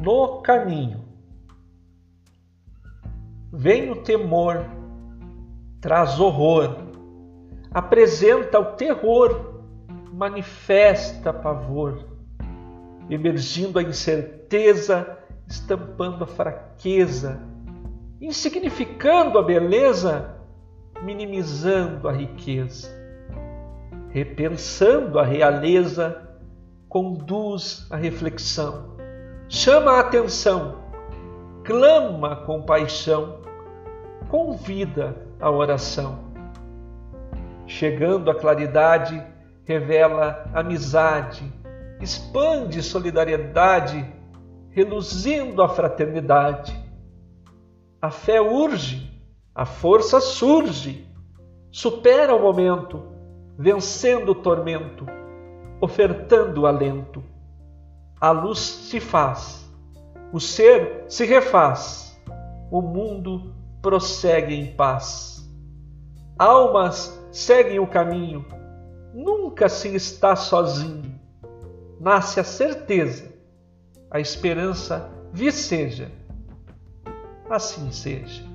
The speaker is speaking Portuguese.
no caminho. Vem o temor, traz horror, apresenta o terror, manifesta pavor, emergindo a incerteza, estampando a fraqueza, insignificando a beleza, minimizando a riqueza, repensando a realeza, conduz a reflexão, chama a atenção, clama com paixão, convida a oração. Chegando à claridade, revela amizade, expande solidariedade, reluzindo a fraternidade. A fé urge, a força surge, supera o momento, vencendo o tormento, ofertando alento. A luz se faz, o ser se refaz, o mundo prossegue em paz. Almas seguem o caminho, nunca se está sozinho. Nasce a certeza, a esperança viceja. Assim seja.